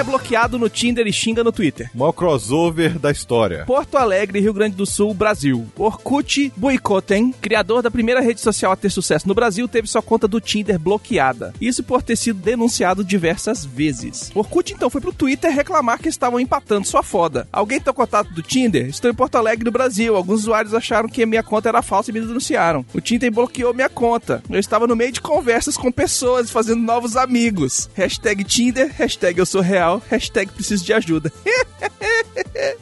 É bloqueado no Tinder e xinga no Twitter. Maior crossover da história. Porto Alegre, Rio Grande do Sul, Brasil. Orkut Buicoten, criador da primeira rede social a ter sucesso no Brasil, teve sua conta do Tinder bloqueada. Isso por ter sido denunciado diversas vezes. Orkut então foi pro Twitter reclamar que estavam empatando sua foda. Alguém tem o contato do Tinder? Estou em Porto Alegre, no Brasil. Alguns usuários acharam que a minha conta era falsa e me denunciaram. O Tinder bloqueou minha conta. Eu estava no meio de conversas com pessoas, fazendo novos amigos. Hashtag Tinder, hashtag eu sou real, hashtag preciso de ajuda.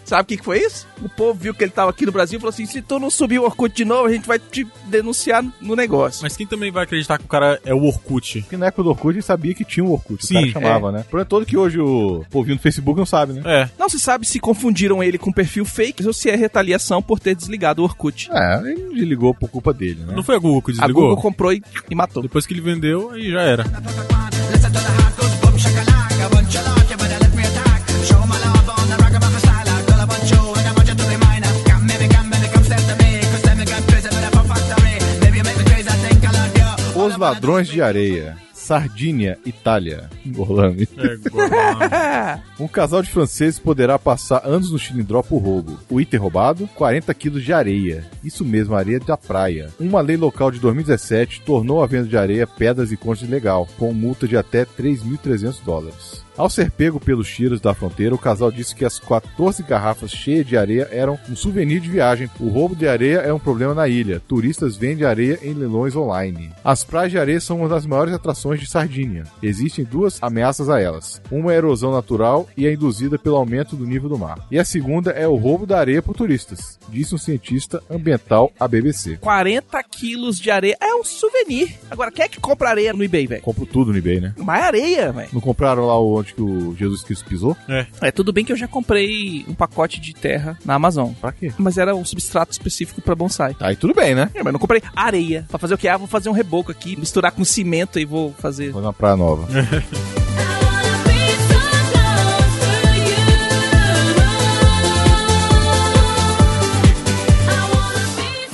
Sabe o que, que foi isso? O povo viu que ele tava aqui no Brasil e falou assim: se tu não subir o Orkut de novo, a gente vai te denunciar no negócio. Mas quem também vai acreditar que o cara é o Orkut? Porque na época do Orkut a gente sabia que tinha um Orkut. Sim, o cara chamava, né? O problema é todo que hoje o povinho do Facebook não sabe, né? É. Não se sabe se confundiram ele com perfil fake ou se é retaliação por ter desligado o Orkut. É, ele desligou por culpa dele, né? Não foi a Google que A desligou? Google comprou e, e matou. Depois que ele vendeu, aí já era. Ladrões de Areia. Sardinha, Itália. Orlando. É, Um casal de franceses poderá passar anos no cilindró por roubo. O item roubado, 40 quilos de areia. Isso mesmo, areia da praia. Uma lei local de 2017 tornou a venda de areia, pedras e conchas ilegal, com multa de até 3.300 dólares. Ao ser pego pelos tiros da fronteira, o casal disse que as 14 garrafas cheias de areia eram um souvenir de viagem. O roubo de areia é um problema na ilha. Turistas vendem areia em leilões online. As praias de areia são uma das maiores atrações de Sardinha. Existem duas ameaças a elas. Uma é a erosão natural e é induzida pelo aumento do nível do mar. E a segunda é o roubo da areia por turistas, disse um cientista ambiental à BBC. 40 quilos de areia é um souvenir. Agora, quem é que compra areia no eBay, velho? Compro tudo no eBay, né? Mais areia, velho. Não compraram lá onde que o Jesus Cristo pisou? É, tudo bem que eu já comprei um pacote de terra na Amazon. Pra quê? Mas era um substrato específico pra bonsai. Aí tudo bem, né? É, mas não comprei areia. Pra fazer o quê? Ah, vou fazer um reboco aqui, misturar com cimento e vou fazer. Vou na Praia Nova.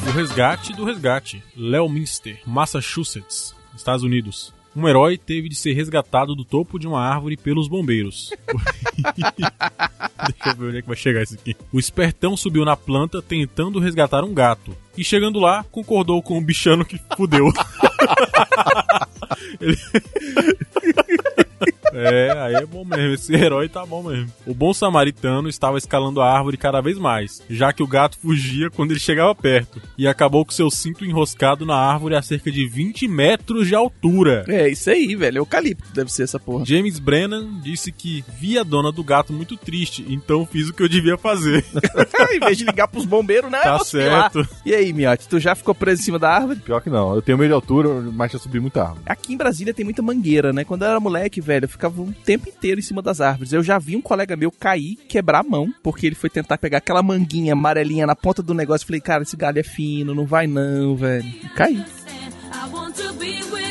O resgate do resgate. Leominster, Massachusetts, Estados Unidos. Um herói teve de ser resgatado do topo de uma árvore pelos bombeiros. Deixa eu ver onde é que vai chegar isso aqui. O espertão subiu na planta tentando resgatar um gato. E chegando lá, concordou com o bichano que fudeu. Ele- É, aí é bom mesmo. Esse herói tá bom mesmo. O bom samaritano estava escalando a árvore cada vez mais, já que o gato fugia quando ele chegava perto. E acabou com seu cinto enroscado na árvore a cerca de 20 metros de altura. É, isso aí, velho. Eucalipto deve ser essa porra. James Brennan disse que via a dona do gato muito triste, então fiz o que eu devia fazer. em vez de ligar pros bombeiros, né? Tá certo. E aí, Miotti, tu já ficou preso em cima da árvore? Pior que não. Eu tenho medo de altura, mas já subi muita árvore. Aqui em Brasília tem muita mangueira, né? Quando eu era moleque, velho, eu ficava um tempo inteiro em cima das árvores. Eu já vi um colega meu cair, quebrar a mão, porque ele foi tentar pegar aquela manguinha amarelinha na ponta do negócio. Falei, cara, esse galho é fino, não vai não, velho. E caí. I want to be with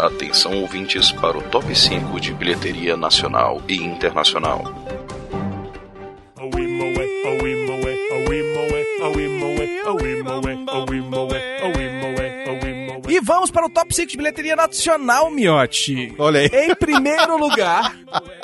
Atenção ouvintes para o top 5 de bilheteria nacional e internacional. E vamos para o top 5 de bilheteria nacional, Miotti. Olha aí, Em primeiro lugar,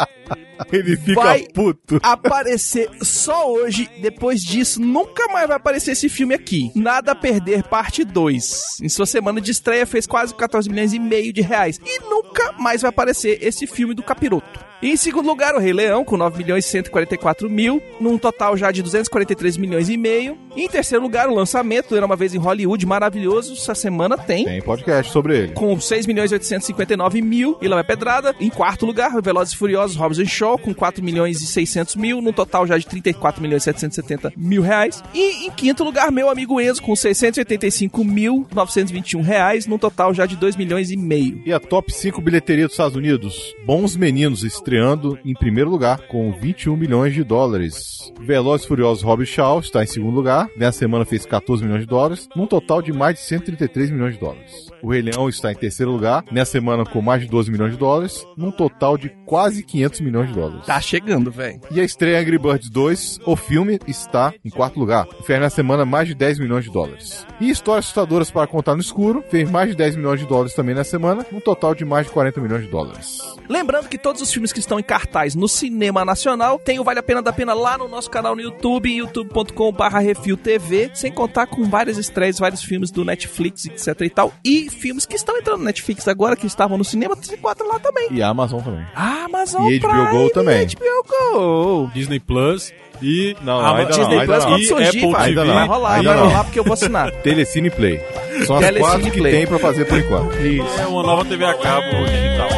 ele fica Vai. puto. aparecer só hoje. Depois disso, nunca mais vai aparecer esse filme aqui. Nada a perder, parte 2. Em sua semana de estreia, fez quase 14 milhões e meio de reais. E nunca mais vai aparecer esse filme do Capiroto. E em segundo lugar, o Rei Leão, com 9 milhões e 144 mil, num total já de 243 milhões e meio. E em terceiro lugar, o lançamento, Era Uma Vez em Hollywood, maravilhoso. Essa semana tem Tem podcast sobre ele. com 6 milhões e 859 mil, e lá vai pedrada. Em quarto lugar, Velozes e Furiosos, Hobbs Shaw, com 4 milhões e 600 mil, no total já de 34 milhões e 770 mil reais. E em quinto lugar, meu amigo Enzo, com 685 mil 921 reais, no total já de 2 milhões e meio. E a top 5 bilheteria dos Estados Unidos? Bons Meninos estreando em primeiro lugar com 21 milhões de dólares. Velozes e Furiosos Hobbs Shaw está em segundo lugar. Nessa semana fez 14 milhões de dólares, num total de mais de 133 milhões de dólares. O Rei Leão está em terceiro lugar, nessa semana com mais de 12 milhões de dólares, num total de quase 500 milhões de dólares. Tá chegando, velho. E a estreia Angry Birds 2, o filme, está em quarto lugar. Fez na semana mais de 10 milhões de dólares. E Histórias Assustadoras para Contar no Escuro, fez mais de 10 milhões de dólares também na semana, um total de mais de 40 milhões de dólares. Lembrando que todos os filmes que estão em cartaz no cinema nacional tem o Vale a Pena da Pena lá no nosso canal no YouTube, youtube.com.br refiltv, sem contar com várias estreias, vários filmes do Netflix, etc e tal, e filmes que estão entrando no Netflix agora, que estavam no cinema, se encontra lá também. E a Amazon também. Ah, Amazon E HBO Prime, Go também. HBO Go. Disney Plus e Não, Ama- ainda não, Disney ainda Plus não. quando E surgir, Apple vai, TV. vai rolar, Ainda vai não. rolar porque eu vou assinar. Telecine Play. São as Telecine quatro que tem pra fazer por enquanto. é uma nova TV a cabo digital.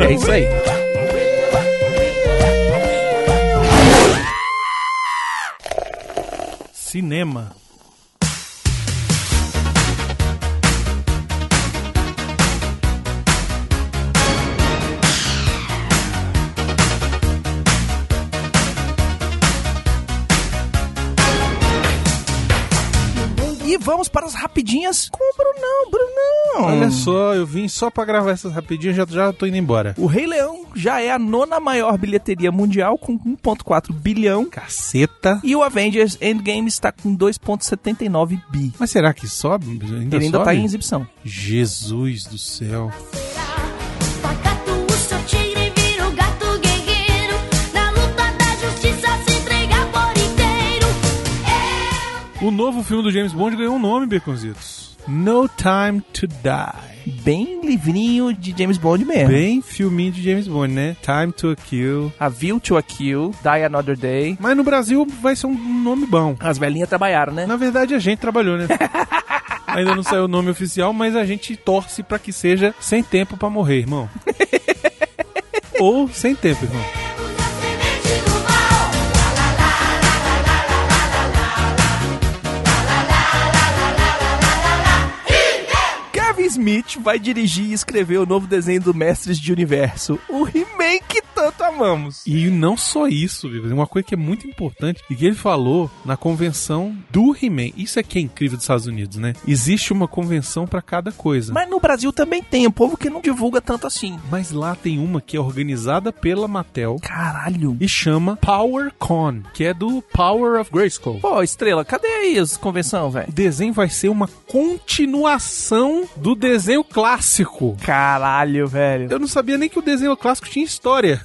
É isso aí. Cinema. E vamos para as rapidinhas com o Brunão, Brunão. Olha só, eu vim só pra gravar essas rapidinhas, já, já tô indo embora. O Rei Leão já é a nona maior bilheteria mundial com 1.4 bilhão. Caceta. E o Avengers Endgame está com 2.79 bi. Mas será que sobe? Ainda Ele ainda sobe? tá em exibição. Jesus do céu. O novo filme do James Bond ganhou um nome, Beconzitos. No Time to Die. Bem livrinho de James Bond mesmo. Bem filminho de James Bond, né? Time to Kill. A View to a Kill, Die Another Day. Mas no Brasil vai ser um nome bom. As velhinhas trabalharam, né? Na verdade, a gente trabalhou, né? Ainda não saiu o nome oficial, mas a gente torce pra que seja sem tempo pra morrer, irmão. Ou sem tempo, irmão. Smith vai dirigir e escrever o novo desenho do Mestres de Universo, o He-Man que tanto amamos. E não só isso, viu? uma coisa que é muito importante e que ele falou na convenção do He-Man. Isso é que é incrível dos Estados Unidos, né? Existe uma convenção pra cada coisa. Mas no Brasil também tem, o povo que não divulga tanto assim. Mas lá tem uma que é organizada pela Mattel Caralho. e chama PowerCon, que é do Power of Grayskull. Pô, Estrela, cadê aí as convenção, velho? O desenho vai ser uma continuação do desenho clássico. Caralho, velho. Eu não sabia nem que o desenho clássico tinha história.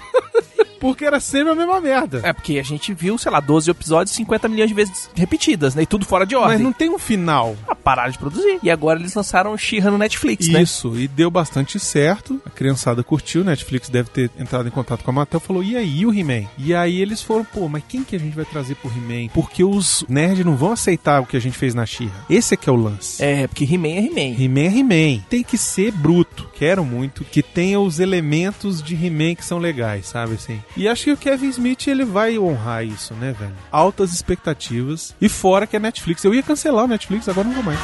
Porque era sempre a mesma merda. É porque a gente viu, sei lá, 12 episódios 50 milhões de vezes repetidas, né? E tudo fora de ordem. Mas não tem um final. Ah, pararam de produzir. E agora eles lançaram She-Ra no Netflix, né? Isso, e deu bastante certo. A criançada curtiu, Netflix deve ter entrado em contato com a Mattel falou: e aí, o He-Man? E aí eles foram, pô, mas quem que a gente vai trazer pro He-Man? Porque os nerds não vão aceitar o que a gente fez na She-Ra. Esse é que é o lance. É, porque He-Man é He-Man. He-Man é He-Man. Tem que ser bruto. Quero muito que tenha os elementos de He-Man que são legais, sabe assim? E acho que o Kevin Smith ele vai honrar isso, né, velho? Altas expectativas. E fora que é Netflix. Eu ia cancelar o Netflix, agora não vou mais.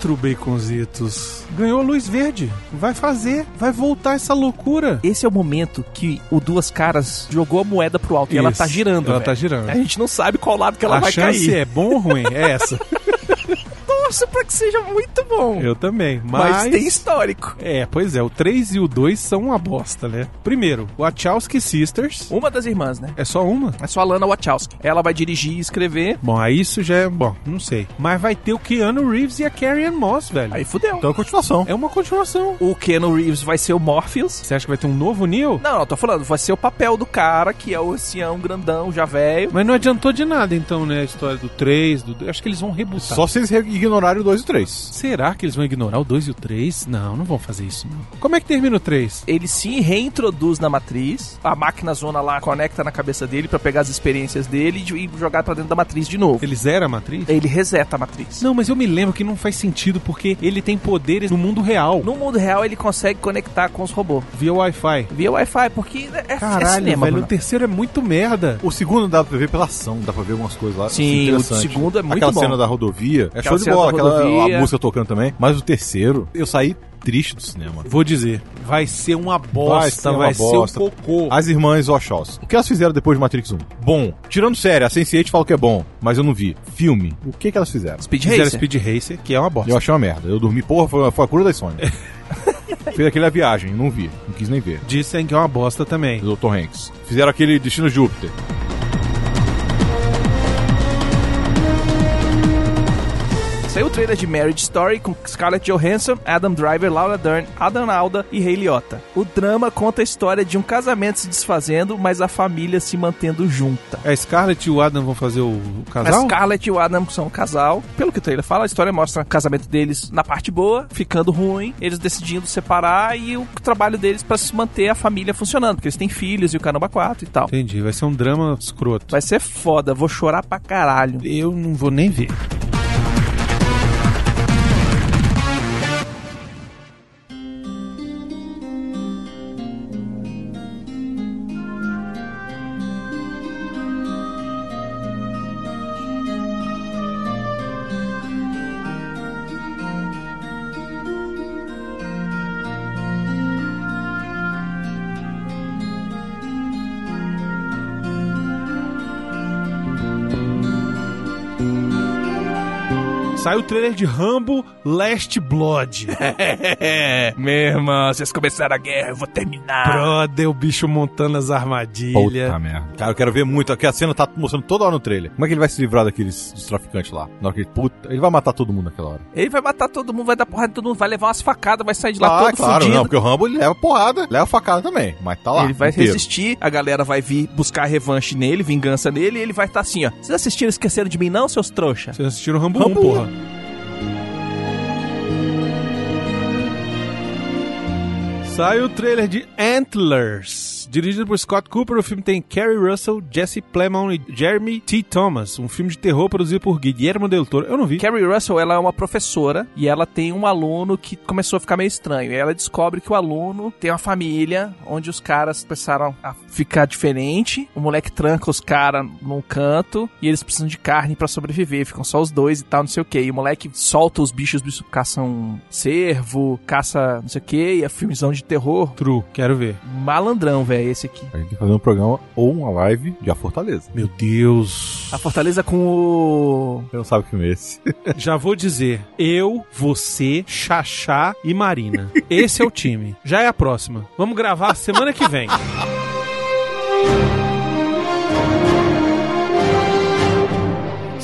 Quatro baconzitos. Ganhou luz verde. Vai fazer. Vai voltar essa loucura. Esse é o momento que o Duas Caras jogou a moeda pro alto e ela Isso. tá girando. Ela velho. tá girando. A gente não sabe qual lado que ela a vai chance cair. é bom ou ruim? É essa. Torço pra que seja muito bom. Eu também. Mas... Mas, tem histórico. É, pois é. O 3 e o 2 são uma bosta, né? Primeiro, Wachowski Sisters. Uma das irmãs, né? É só uma? É só a Lana Wachowski. Ela vai dirigir e escrever. Bom, aí isso já é... Bom, não sei. Mas vai ter o Keanu Reeves e a Carrie Ann Moss, velho. Aí fudeu. Então é continuação. É uma continuação. O Keanu Reeves vai ser o Morpheus. Você acha que vai ter um novo Neo? Não, não, tô falando, vai ser o papel do cara, que é o ancião grandão, já velho. Mas não adiantou de nada, então, né? A história do 3, do... Acho que eles vão rebutar. Só se eles ignorarem o 2 e o 3. Será que eles vão ignorar o 2 e o 3? Não, não vão fazer isso, não. Como é que termina o 3? Ele se reintroduz na matriz, a máquina zona lá conecta na cabeça dele pra pegar as experiências dele e jogar pra dentro da matriz de novo. Ele zera a matriz? Ele reseta a matriz. Não, mas eu me lembro que não faz sentido porque ele tem poderes no mundo real. No mundo real, ele consegue conectar com os robôs. Via Wi-Fi. Via Wi-Fi, porque é, é Caralho, cinema, velho, Bruno. o terceiro é muito merda. O segundo dá pra ver pela ação, dá pra ver algumas coisas lá. Sim, interessante. o segundo é muito Aquela bom. cena da rodovia, é Aquela show de bola, aquela rodovia. a música tocando também. Mas o terceiro, eu saí triste do cinema. Vou dizer, vai ser uma bosta, vai ser, uma bosta. um cocô. As irmãs Wachowski. O que elas fizeram depois de Matrix 1? Bom. Tirando sério, a Sense8 fala que é bom, mas eu não vi. Filme. O que que elas fizeram? Speed Fizeram Racer. Speed Racer, que é uma bosta. Eu achei uma merda. Eu dormi, porra, foi, foi a cura da insônia. Fez aquele a viagem, não vi. Não quis nem ver. Dizem que é uma bosta também. Do Dr. Hanks. Fizeram aquele Destino Júpiter. Saiu o trailer de Marriage Story com Scarlett Johansson, Adam Driver, Laura Dern, Adam Alda e Ray Liotta. O drama conta a história de um casamento se desfazendo, mas a família se mantendo junta. A Scarlett e o Adam vão fazer o, o A casal? Scarlett e o Adam são um casal. Pelo que o trailer fala, a história mostra o casamento deles na parte boa, ficando ruim, eles decidindo separar e o trabalho deles pra se manter a família funcionando, porque eles têm filhos e o caramba 4 e tal. Entendi, vai ser um drama escroto. Vai ser foda, vou chorar pra caralho. Eu não vou nem ver. Saiu o trailer de Rambo Last Blood. É, meu irmão, vocês começaram a guerra, eu vou terminar. Brother, o bicho montando as armadilhas. Puta merda. Cara, eu quero ver muito. Aqui a cena tá mostrando toda hora no trailer. Como é que ele vai se livrar daqueles dos traficantes lá? Na hora que ele, puta, ele vai matar todo mundo naquela hora. Ele vai matar todo mundo, vai dar porrada em todo mundo, vai levar umas facadas, vai sair de lá ah, todo claro, fudido. não, porque o Rambo ele leva porrada, leva facada também, mas tá lá. ele vai inteiro. resistir, a galera vai vir buscar revanche nele, vingança nele, e ele vai estar assim, ó. Vocês assistiram Esqueceram de Mim não, seus trouxa? Vocês assistiram Rambo, Rambo 1, porra. Saiu o trailer de Antlers. Dirigido por Scott Cooper, o filme tem Kerry Russell, Jesse Plemons e Jeremy T. Thomas. Um filme de terror produzido por Guillermo del Toro. Eu não vi. Carrie Russell, ela é uma professora e ela tem um aluno que começou a ficar meio estranho. E ela descobre que o aluno tem uma família onde os caras começaram a ficar diferente. O moleque tranca os caras num canto e eles precisam de carne pra sobreviver. Ficam só os dois e tal, não sei o que. E o moleque solta os bichos, os bichos caçam cervo, caça não sei o que. E é filmezão de terror. True, quero ver. Malandrão, velho, esse aqui. A gente tem que fazer um programa ou uma live de A Fortaleza. Meu Deus. A Fortaleza com o. Você não sabe que filme é esse. Já vou dizer, eu, você, Xaxá e Marina. Esse é o time. Já é a próxima. Vamos gravar semana que vem.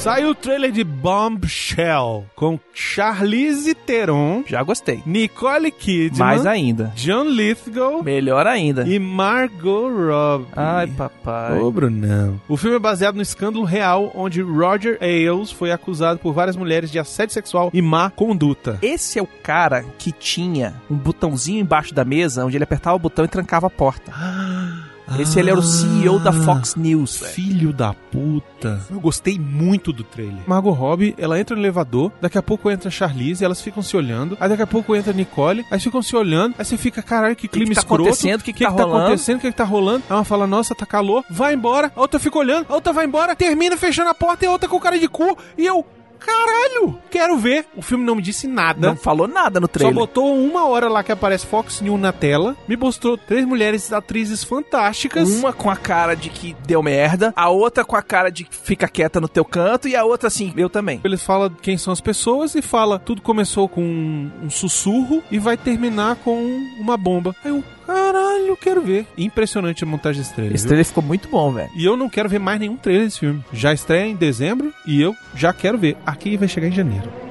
Saiu o trailer de Bombshell com Charlize Theron, Já gostei. Nicole Kidman, Mais ainda. John Lithgow Melhor ainda. e Margot Robbie. Ai, papai. Ô, Brunão. O filme é baseado no escândalo real onde Roger Ailes foi acusado por várias mulheres de assédio sexual e má conduta. Esse é o cara que tinha um botãozinho embaixo da mesa onde ele apertava o botão e trancava a porta. Esse ele era o CEO da Fox News, velho. Filho da puta. Eu gostei muito do trailer. Margot Robbie, ela entra no elevador, daqui a pouco entra a Charlize, elas ficam se olhando, aí daqui a pouco entra a Nicole, aí ficam se olhando, aí você fica, caralho, que clima que tá escroto. acontecendo? O que que tá rolando? acontecendo? O que que tá rolando? Aí uma fala, nossa, tá calor, vai embora, a outra fica olhando, a outra vai embora, termina fechando a porta e a outra com cara de cu, e eu... caralho, quero ver. O filme não me disse nada. Não falou nada no Só trailer. botou uma hora lá que aparece Fox News na tela. Me mostrou três mulheres atrizes fantásticas. Uma com a cara de que deu merda, a outra com a cara de que fica quieta no teu canto e a outra assim, eu também. Eles falam quem são as pessoas e fala tudo começou com um, um sussurro e vai terminar com uma bomba. Aí eu, caralho, quero ver. Impressionante a montagem desse trailer. Esse viu? trailer ficou muito bom, velho. E eu não quero ver mais nenhum trailer desse filme. Já estreia em dezembro e eu já quero ver. Aqui vai chegar em janeiro.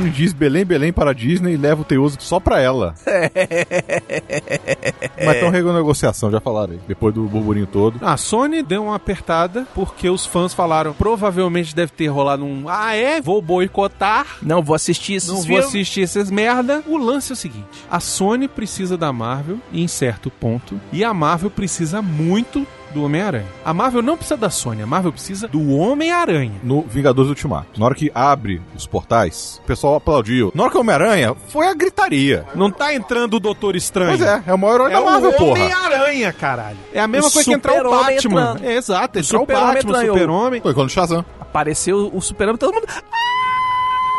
Sony diz Belém, Belém para a Disney e leva o Teoso só pra ela. Mas estão renegociação, já falaram aí. Depois do burburinho todo. A Sony deu uma apertada porque os fãs falaram provavelmente deve ter rolado um ah é, vou boicotar. Não vou assistir esses Não vou filmes. assistir essas merda. O lance é o seguinte: a Sony precisa da Marvel em certo ponto, e a Marvel precisa muito do Homem-Aranha. A Marvel não precisa da Sony, a Marvel precisa do Homem-Aranha. No Vingadores Ultimato. Na hora que abre os portais, o pessoal aplaudiu. Na hora que o Homem-Aranha, foi a gritaria. Não tá entrando o Doutor Estranho. Pois é, é o maior herói É da Marvel, o porra. Homem-Aranha, caralho. É a mesma O coisa que entrar o Super-Homem Batman. entrando. É, exato, entrar o, Super-Homem Batman, o. Super-Homem. Foi quando o Shazam. Apareceu o super todo mundo.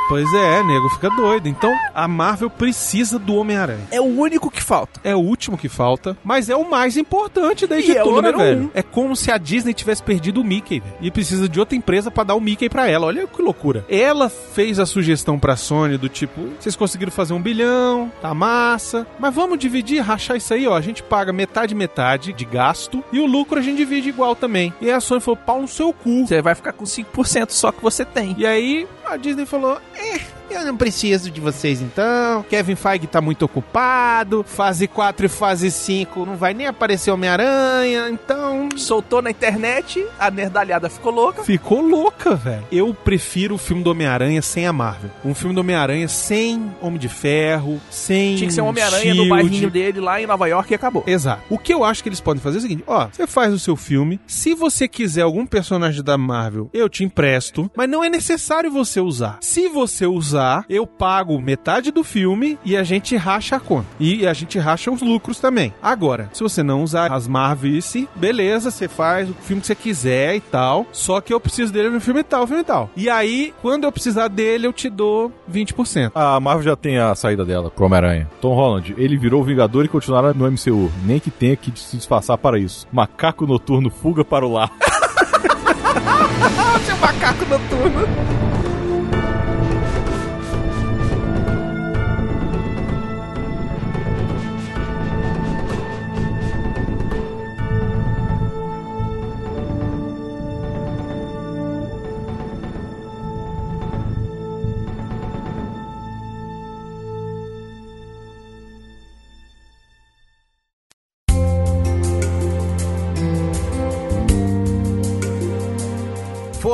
Pois é, nego, fica doido. Então, a Marvel precisa do Homem-Aranha. É o único que falta. É o último que falta, mas é o mais importante da E é editora, número velho. um. É como se a Disney tivesse perdido o Mickey, velho. E precisa de outra empresa pra dar o Mickey pra ela. Olha que loucura. Ela fez a sugestão pra Sony do tipo, vocês conseguiram fazer um bilhão, tá massa, mas vamos dividir, rachar isso aí, ó. A gente paga metade, metade de gasto e o lucro a gente divide igual também. E aí a Sony falou, pau no seu cu. Você vai ficar com 5% só que você tem. E aí a Disney falou: Eh, eu não preciso de vocês então. Kevin Feige tá muito ocupado. Fase 4 e fase 5 não vai nem aparecer Homem-Aranha. Então. Soltou na internet, a nerdalhada ficou louca. Ficou louca, velho. Eu prefiro o filme do Homem-Aranha sem a Marvel. Um filme do Homem-Aranha sem Homem de Ferro, sem. Tinha que ser um Homem-Aranha no bairrinho dele lá em Nova York e acabou. Exato. O que eu acho que eles podem fazer é o seguinte: ó, você faz o seu filme. Se você quiser algum personagem da Marvel, eu te empresto, mas não é necessário você usar. Se você usar, eu pago metade do filme e a gente racha a conta. E a gente racha os lucros também. Agora, se você não usar as Marvelice, beleza, você faz o filme que você quiser e tal. Só que eu preciso dele no filme tal, filme tal. E aí, quando eu precisar dele, eu te dou 20%. A Marvel já tem a saída dela pro Homem-Aranha. Tom Holland, ele virou o Vingador e continuará no MCU. Nem que tenha que se disfarçar para isso. Macaco noturno fuga para o lar. Seu macaco noturno.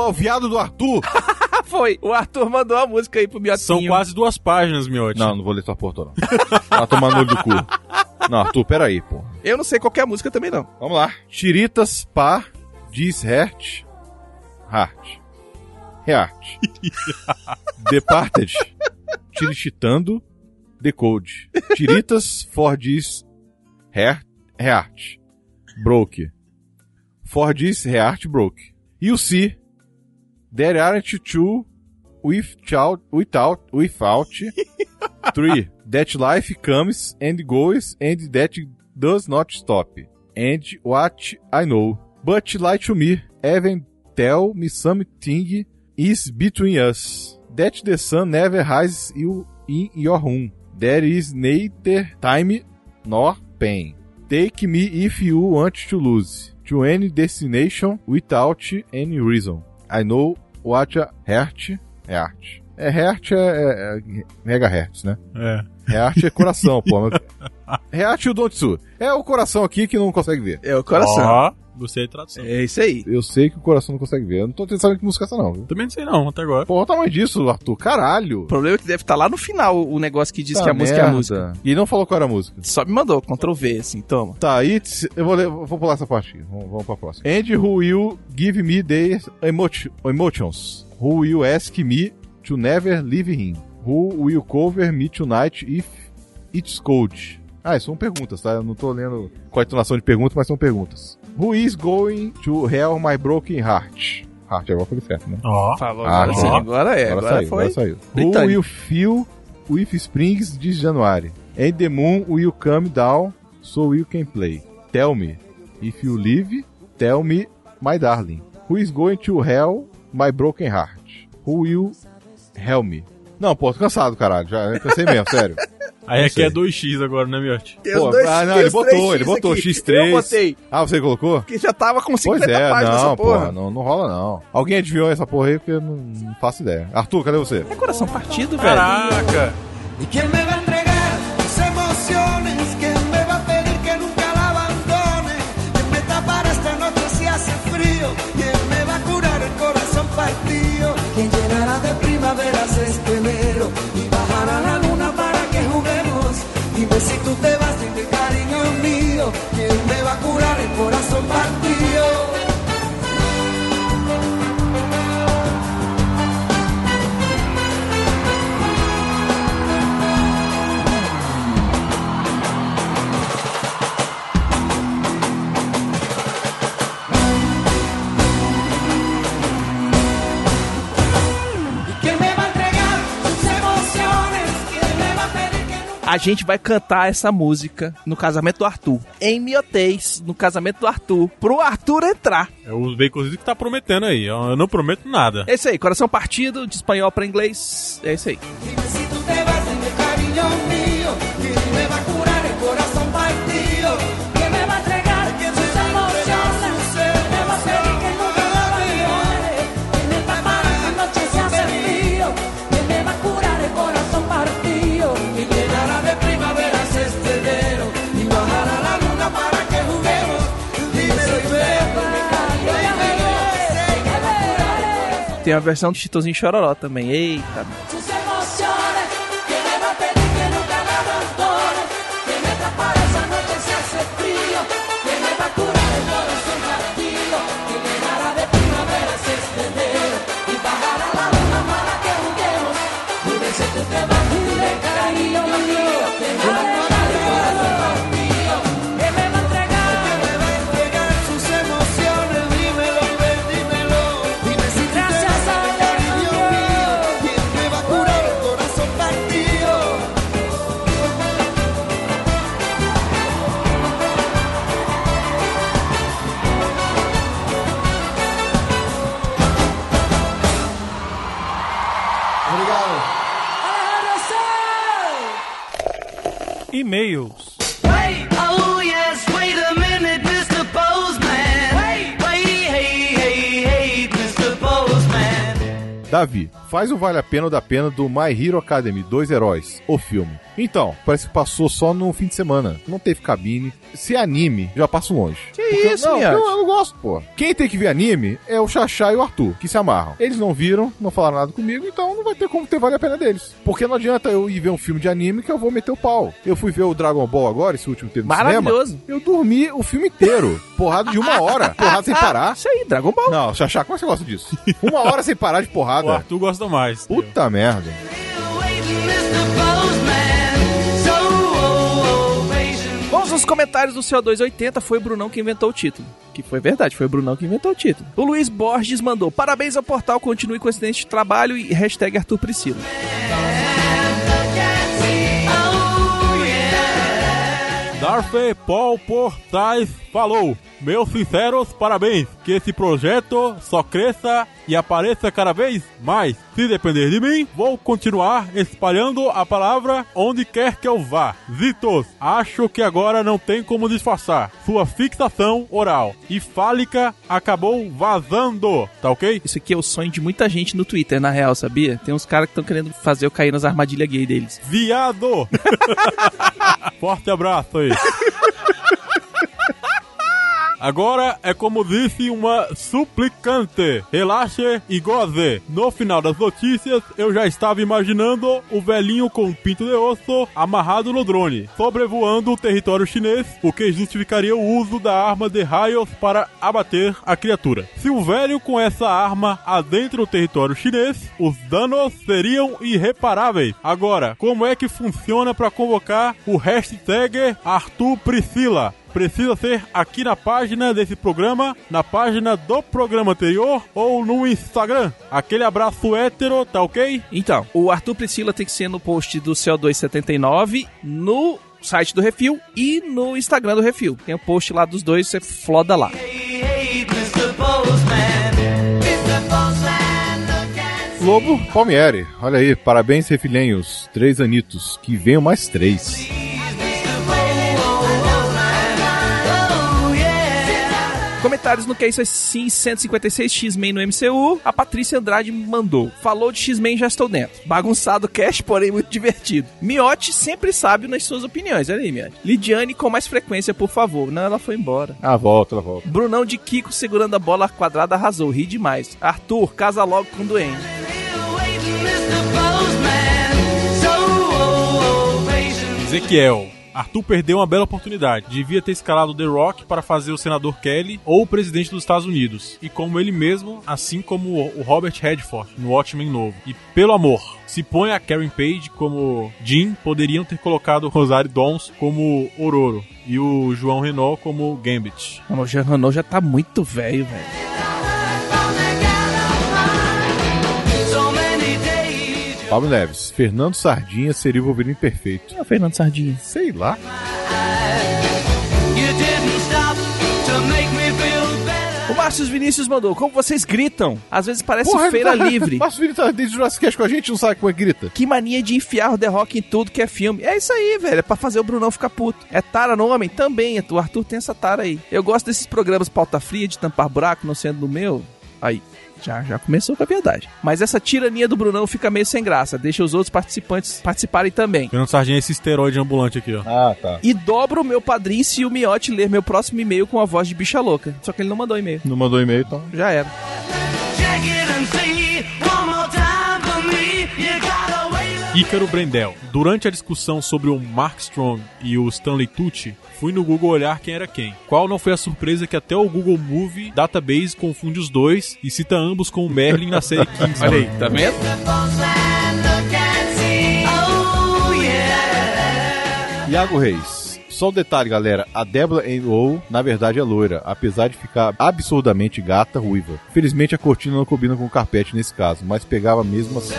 Foi o viado do Arthur. Foi. O Arthur mandou a música aí pro Miotinho. São quase duas páginas, Miotti. Não, não vou ler tua porra, não. Vai tomar no olho do cu. Não, Arthur, peraí, pô. Eu não sei qual que é a música também, não. Vamos lá. Tiritas, pá, diz Hert, Hart. Heart. Departed, tirititando, decode. Tiritas, for diz Hert, Heart. Broke. For diz Heart, broke. E o C, there aren't two without, without, without, three, that life comes and goes and that does not stop. And what I know. But lie to me, even tell me something is between us. That the sun never rises you in your room. There is neither time nor pain. Take me if you want to lose. To any destination without any reason. I know what a heart heart. É, Hertz é, é, é megahertz, né? É. Hertz é coração, pô. Hertz e o Dontsu. É o coração aqui que não consegue ver. É o coração. Ó, gostei da tradução. É isso aí. Eu sei que o coração não consegue ver. Eu não tô tentando saber que música é essa não, viu? Também não sei não, até agora. Pô, o tamanho disso, Arthur. Caralho. O problema é que deve estar lá no final o negócio que diz Tá que a música é a merda. música. E não falou qual era a música. Só me mandou, Ctrl V, assim, toma. Tá, aí eu vou, ler- eu vou pular essa parte aqui. Vamos, vamos pra próxima. And who will give me the emoti- emotions? Who will ask me to never leave him? Who will cover me tonight if it's cold? Ah, são perguntas, tá? Eu não tô lendo com a entonação de perguntas, mas são perguntas. Who is going to hell my broken heart? Heart, agora foi certo, né? Ó. Falou, Ah, agora, agora é, agora, saiu, foi. agora saiu. Who will feel with springs de January? And the moon will come down so you can play. Tell me, if you live, tell me, my darling. Who is going to hell my broken heart? Who will help me? Não, pô, tô cansado, caralho. Já cansei mesmo, sério. Aí aqui é 2x agora, né, Miotti? Tem Pô, dois- ah, não, ele botou, ele botou aqui. X3. Eu botei, Ah, você colocou? que já tava com 50 Pois é, páginas não, essa porra. porra, não, não rola não. Alguém adivinhou essa porra aí porque eu não, não faço ideia. Arthur, cadê você? É coração partido, velho. Caraca! ¿Y quién A gente vai cantar essa música no casamento do Arthur. Em miotês, no casamento do Arthur. Pro Arthur entrar. É o Baconzitos que tá prometendo aí. Eu não prometo nada. É isso aí, coração partido, de espanhol pra inglês. É isso aí. Dime si tú te vas, mío, ¿quién me va a curar Tem a versão de Chitãozinho Chororó também. Eita. E-mails. Oh yes, wait a minute, Mr. Postman. Wait, wait, hey, hey, hey, Mr. Postman. Davi, faz o Vale a Pena ou da Pena do My Hero Academy, Dois Heróis, o filme. Então, parece que passou só no fim de semana. Não teve cabine. Se é anime, já passo longe. Que Porque- isso, não, Miyagi? eu, eu não gosto, pô. Quem tem que ver anime é o Xaxá e o Arthur, que se amarram. Eles não viram, não falaram nada comigo, então não vai ter como ter Vale a Pena deles. Porque não adianta eu ir ver um filme de anime que eu vou meter o pau. Eu fui ver o Dragon Ball agora, esse último teve no cinema. Maravilhoso. Eu dormi o filme inteiro. Porrada de uma hora. Porrada sem parar. Isso aí, Dragon Ball. Não, Xaxá, como é que você gosta disso? Uma hora sem parar de O porrada. Arthur gosta mais. Puta merda. Nos comentários do CO280. Foi o Brunão que inventou o título. Que foi verdade, foi o Brunão que inventou o título. O Luiz Borges mandou: Parabéns ao portal, continue com esse excelente trabalho e hashtag Arthur Priscila. Oh yeah. Darfe Paul Portais falou. Meus sinceros parabéns. Que esse projeto só cresça e apareça cada vez mais. Se depender de mim, vou continuar espalhando a palavra onde quer que eu vá. Zitos, acho que agora não tem como disfarçar. Sua fixação oral e fálica acabou vazando, tá ok? Isso aqui é o sonho de muita gente no Twitter, na real, sabia? Tem uns caras que estão querendo fazer eu cair nas armadilhas gay deles. Viado! Forte abraço aí. Agora é como disse uma suplicante. Relaxe e goze. No final das notícias, eu já estava imaginando o velhinho com pinto de osso amarrado no drone, sobrevoando o território chinês, o que justificaria o uso da arma de raios para abater a criatura. Se o velho com essa arma adentra o território chinês, os danos seriam irreparáveis. Agora, como é que funciona para convocar o hashtag Arthur Priscila? Precisa ser aqui na página desse programa, na página do programa anterior ou no Instagram. Aquele abraço hétero, tá ok? Então, o Arthur Priscila tem que ser no post do CO279, no site do Refil e no Instagram do Refil. Tem o post lá dos dois, você floda lá. Lobo Palmieri, olha aí, parabéns, refilhenhos. Três anitos, que venham mais três. Comentários no que é isso assim 156 X-Men no MCU. A Patrícia Andrade mandou. Falou de X-Men, já estou dentro. Bagunçado cash, porém muito divertido. Miote sempre sábio nas suas opiniões. Olha aí, Miote. Lidiane com mais frequência, por favor. Não, ela foi embora. Ah, volta, ela volta. Brunão de Kiko segurando a bola quadrada arrasou. Ri demais. Arthur, casa logo com o Duende. Ezequiel. Arthur perdeu uma bela oportunidade. Devia ter escalado The Rock para fazer o senador Kelly ou o presidente dos Estados Unidos. E como ele mesmo, assim como o Robert Redford no Watchmen novo. E pelo amor, se põe a Karen Page como Jean, poderiam ter colocado o Rosário Dawes como Ororo e o João Renault como Gambit. Mano, o Jean Renault já tá muito velho, velho. Pablo Neves, Fernando Sardinha seria o Wolverine perfeito. Quem é o Fernando Sardinha? Sei lá. O Márcio Vinícius mandou. Como vocês gritam? Às vezes parece Porra, feira tá- livre. Márcio Vinícius tá desde o Jurassic Cast com a gente, não sabe como é que grita. Que mania de enfiar o The Rock em tudo que é filme. É isso aí, velho. É pra fazer o Brunão ficar puto. É tara no homem? Também. O Arthur tem essa tara aí. Eu gosto desses programas pauta fria de tampar buraco, não sendo do meu. Aí. Já, já começou com a verdade. Mas essa tirania do Brunão fica meio sem graça. Deixa os outros participantes participarem também. Fernando Sardinha é esse esteroide ambulante aqui, ó. Ah, tá. E dobro o meu padrinho se o Miote ler meu próximo e-mail com a voz de bicha louca. Só que ele não mandou e-mail. Não mandou e-mail, então. Já era. Ícaro Brendel. Durante a discussão sobre o Mark Strong e o Stanley Tucci, fui no Google olhar quem era quem. Qual não foi a surpresa que até o Google Movie Database confunde os dois e cita ambos com o Merlin na série Kingsman. Olha aí, tá vendo? Iago Reis. Só um detalhe, galera. A Débora N.O. na verdade é loira, apesar de ficar absurdamente gata, ruiva. Felizmente a cortina não combina com o carpete nesse caso, mas pegava mesmo assim.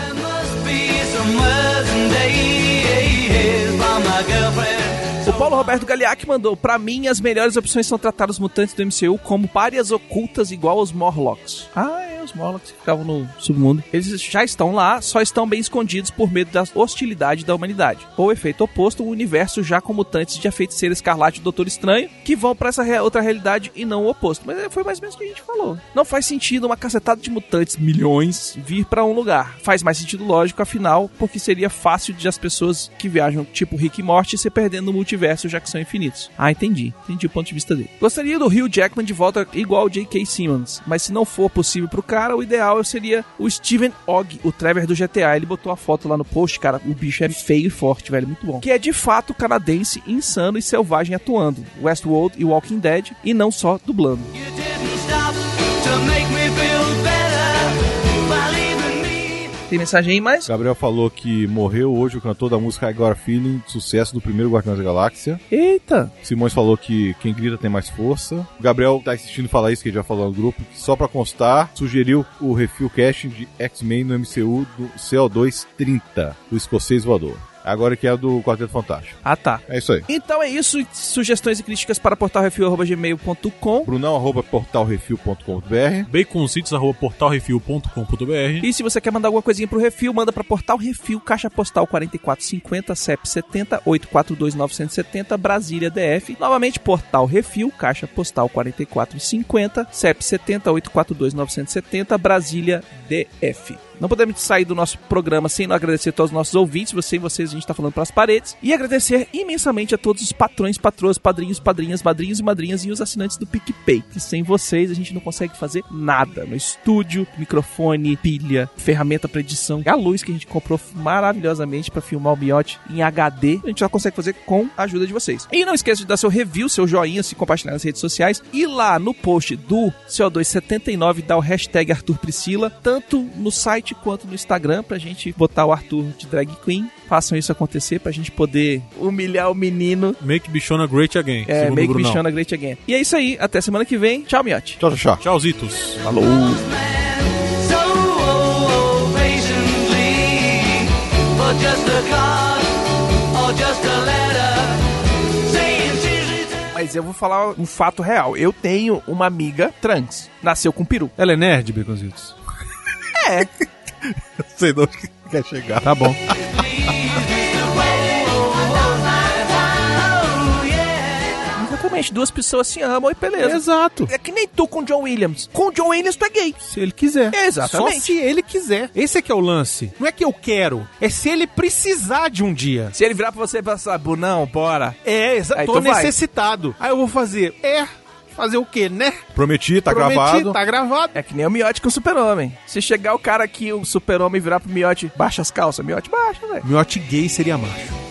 O Paulo Roberto Galeac mandou: Pra mim, as melhores opções são tratar os mutantes do MCU como párias ocultas igual aos Morlocks. Ah, os Morlocks que ficavam no submundo. Eles já estão lá, só estão bem escondidos por medo da hostilidade da humanidade. Ou efeito oposto, o universo já com mutantes de a escarlate e Doutor Estranho, que vão pra essa outra realidade e não o oposto. Mas é, foi mais ou menos o que a gente falou. Não faz sentido uma cacetada de mutantes, milhões, vir pra um lugar. Faz mais sentido lógico, afinal, porque seria fácil de as pessoas que viajam tipo Rick e Morty se perdendo no multiverso, já que são infinitos. Ah, entendi. Entendi o ponto de vista dele. Gostaria do Hugh Jackman de volta igual J.K. Simmons, mas se não for possível pro cara, o ideal seria o Steven Ogg, o Trevor do GTA. Ele botou a foto lá no post, cara. O bicho é feio e forte, velho. Muito bom. Que é de fato canadense, insano e selvagem atuando. Westworld e Walking Dead, e não só dublando. Tem mensagem aí mais? Gabriel falou que morreu hoje o cantor da música I Got a Feeling, sucesso do primeiro Guardiões da Galáxia. Eita! Simões falou que quem grita tem mais força. O Gabriel tá insistindo em falar isso que ele já falou no grupo. que Só pra constar, sugeriu o refil casting de X-Men no MCU do CO2 30, do escocês voador. Agora que é do Quarteto Fantástico. Ah, tá. É isso aí. Então é isso. Sugestões e críticas para portalrefil.gmail.com Brunão, arroba portalrefil.com.br. baconcitos.portalrefil.com.br E se você quer mandar alguma coisinha pro Refil, manda pra Portal Refil, Caixa Postal 4450, CEP 70 842 970, Brasília DF. Novamente, Portal Refil, Caixa Postal 4450, CEP 70 842 970, Brasília DF. Não podemos sair do nosso programa sem agradecer a todos os nossos ouvintes. E vocês, a gente tá falando pras paredes. E agradecer imensamente a todos os patrões, patroas, padrinhos, padrinhas, madrinhos e madrinhas e os assinantes do PicPay. Que sem vocês a gente não consegue fazer nada. No estúdio, microfone, pilha, ferramenta pra edição. A luz que a gente comprou maravilhosamente pra filmar o Miote em HD. A gente só consegue fazer com a ajuda de vocês. E não esqueça de dar seu review, seu joinha, se compartilhar nas redes sociais. E lá no post do CO279 dá o hashtag Arthur Priscila, tanto no site quanto no Instagram, pra gente botar o Arthur de drag queen. Façam isso acontecer pra gente poder humilhar o menino. Make Bichona Great Again. É, make Brunão. Bichona Great Again. E é isso aí, até semana que vem. Tchau, Miote. Tchau, tchau, tchau. Tchauzitos. Falou. Mas eu vou falar um fato real. Eu tenho uma amiga trans. Nasceu com peru. Ela é nerd, Baconzitos? É. Sei de onde que quer chegar. Tá bom. Exatamente. Duas pessoas se amam e beleza. Exato. É que nem tu com o John Williams. Com o John Williams tu é gay. Se ele quiser. Exatamente. Só se ele quiser. Esse é que é o lance. Não é que eu quero, é se ele precisar de um dia. Se ele virar pra você e falar, não, bora. É, exato. Tô tu vai. necessitado. Aí eu vou fazer. É. Fazer o quê, né? Prometi, tá Prometi, gravado. Tá gravado. É que nem o miote com o super-homem. Se chegar o cara aqui, o super-homem virar pro miote, baixa as calças. Miote baixa, velho. Miote gay seria macho.